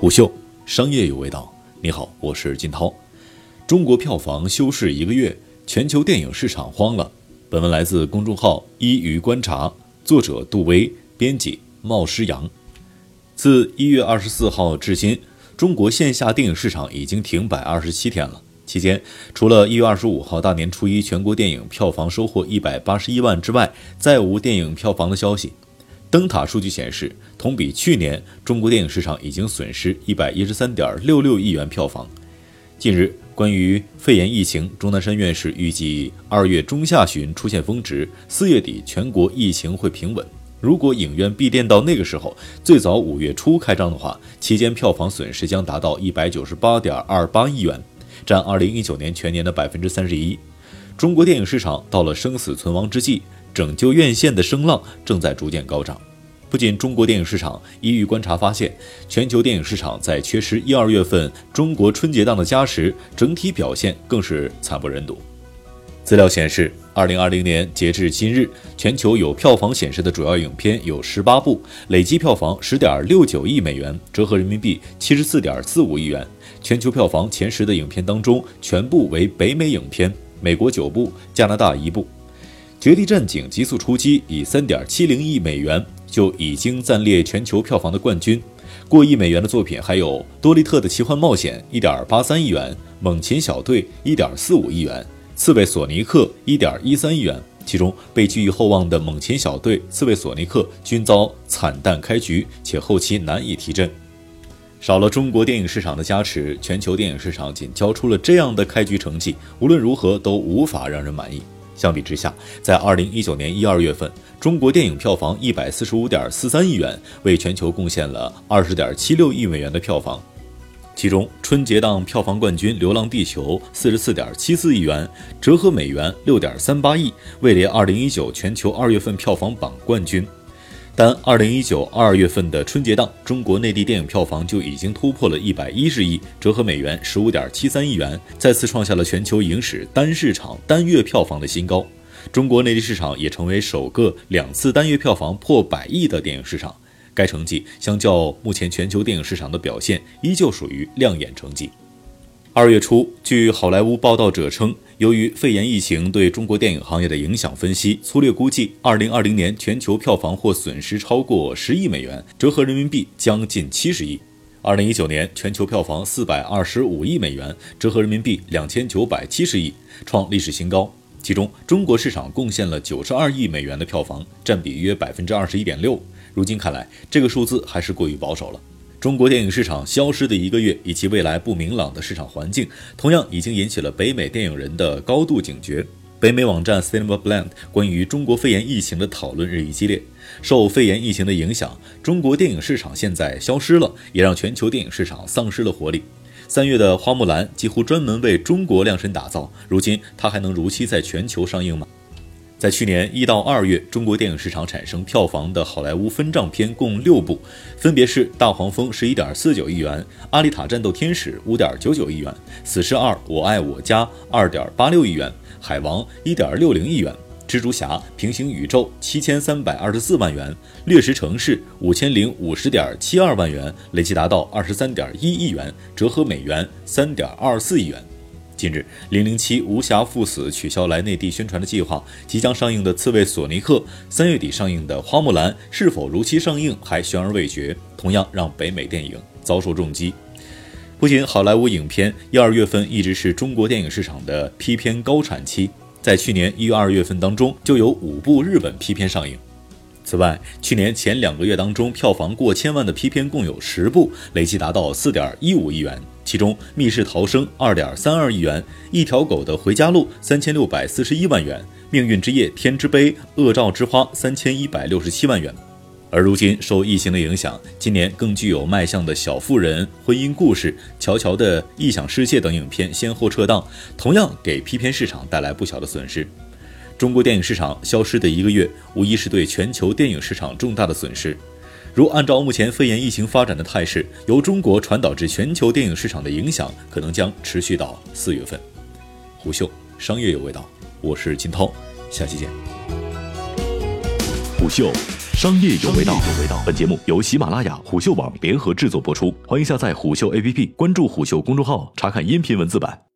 虎嗅，商业有味道。你好，我是金涛。中国票房休市一个月，全球电影市场慌了。本文来自公众号“一鱼观察”，作者杜威，编辑冒失阳。自一月二十四号至今，中国线下电影市场已经停摆二十七天了。期间，除了一月二十五号大年初一全国电影票房收获一百八十一万之外，再无电影票房的消息。灯塔数据显示，同比去年，中国电影市场已经损失一百一十三点六六亿元票房。近日，关于肺炎疫情，钟南山院士预计二月中下旬出现峰值，四月底全国疫情会平稳。如果影院闭店到那个时候，最早五月初开张的话，期间票房损失将达到一百九十八点二八亿元，占二零一九年全年的百分之三十一。中国电影市场到了生死存亡之际。拯救院线的声浪正在逐渐高涨。不仅中国电影市场，一遇观察发现，全球电影市场在缺失一二月份中国春节档的加持，整体表现更是惨不忍睹。资料显示，二零二零年截至今日，全球有票房显示的主要影片有十八部，累计票房十点六九亿美元，折合人民币七十四点四五亿元。全球票房前十的影片当中，全部为北美影片，美国九部，加拿大一部。《绝地战警：极速出击》以三点七零亿美元就已经暂列全球票房的冠军。过亿美元的作品还有《多利特的奇幻冒险》一点八三亿元，《猛禽小队》一点四五亿元，《刺猬索尼克》一点一三亿元。其中被寄予厚望的《猛禽小队》《刺猬索尼克》均遭惨淡开局，且后期难以提振。少了中国电影市场的加持，全球电影市场仅交出了这样的开局成绩，无论如何都无法让人满意。相比之下，在二零一九年一二月份，中国电影票房一百四十五点四三亿元，为全球贡献了二十点七六亿美元的票房。其中，春节档票房冠军《流浪地球》四十四点七四亿元，折合美元六点三八亿，位列二零一九全球二月份票房榜冠军。但二零一九二月份的春节档，中国内地电影票房就已经突破了一百一十亿，折合美元十五点七三亿元，再次创下了全球影史单市场单月票房的新高。中国内地市场也成为首个两次单月票房破百亿的电影市场。该成绩相较目前全球电影市场的表现，依旧属于亮眼成绩。二月初，据好莱坞报道者称。由于肺炎疫情对中国电影行业的影响，分析粗略估计，二零二零年全球票房或损失超过十亿美元，折合人民币将近七十亿。二零一九年全球票房四百二十五亿美元，折合人民币两千九百七十亿，创历史新高。其中，中国市场贡献了九十二亿美元的票房，占比约百分之二十一点六。如今看来，这个数字还是过于保守了。中国电影市场消失的一个月，以及未来不明朗的市场环境，同样已经引起了北美电影人的高度警觉。北美网站 Cinema Blend 关于中国肺炎疫情的讨论日益激烈。受肺炎疫情的影响，中国电影市场现在消失了，也让全球电影市场丧失了活力。三月的《花木兰》几乎专门为中国量身打造，如今它还能如期在全球上映吗？在去年一到二月，中国电影市场产生票房的好莱坞分账片共六部，分别是《大黄蜂》十一点四九亿元，《阿丽塔：战斗天使》五点九九亿元，《死侍二：我爱我家》二点八六亿元，《海王》一点六零亿元，《蜘蛛侠：平行宇宙》七千三百二十四万元，《掠食城市》五千零五十点七二万元，累计达到二十三点一亿元，折合美元三点二四亿元。近日，《零零七：无暇赴死》取消来内地宣传的计划，即将上映的《刺猬索尼克》，三月底上映的《花木兰》是否如期上映还悬而未决，同样让北美电影遭受重击。不仅好莱坞影片一二月份一直是中国电影市场的批片高产期，在去年一月二月份当中就有五部日本批片上映。此外，去年前两个月当中票房过千万的批片共有十部，累计达到四点一五亿元。其中，《密室逃生》二点三二亿元，《一条狗的回家路》三千六百四十一万元，《命运之夜》《天之杯》《恶兆之花》三千一百六十七万元。而如今，受疫情的影响，今年更具有卖相的小妇人、婚姻故事、乔乔的异想世界等影片先后撤档，同样给批片市场带来不小的损失。中国电影市场消失的一个月，无疑是对全球电影市场重大的损失。如按照目前肺炎疫情发展的态势，由中国传导至全球电影市场的影响，可能将持续到四月份。虎嗅商业有味道，我是金涛，下期见。虎嗅。商业有味道，本节目由喜马拉雅、虎嗅网联合制作播出，欢迎下载虎嗅 APP，关注虎嗅公众号，查看音频文字版。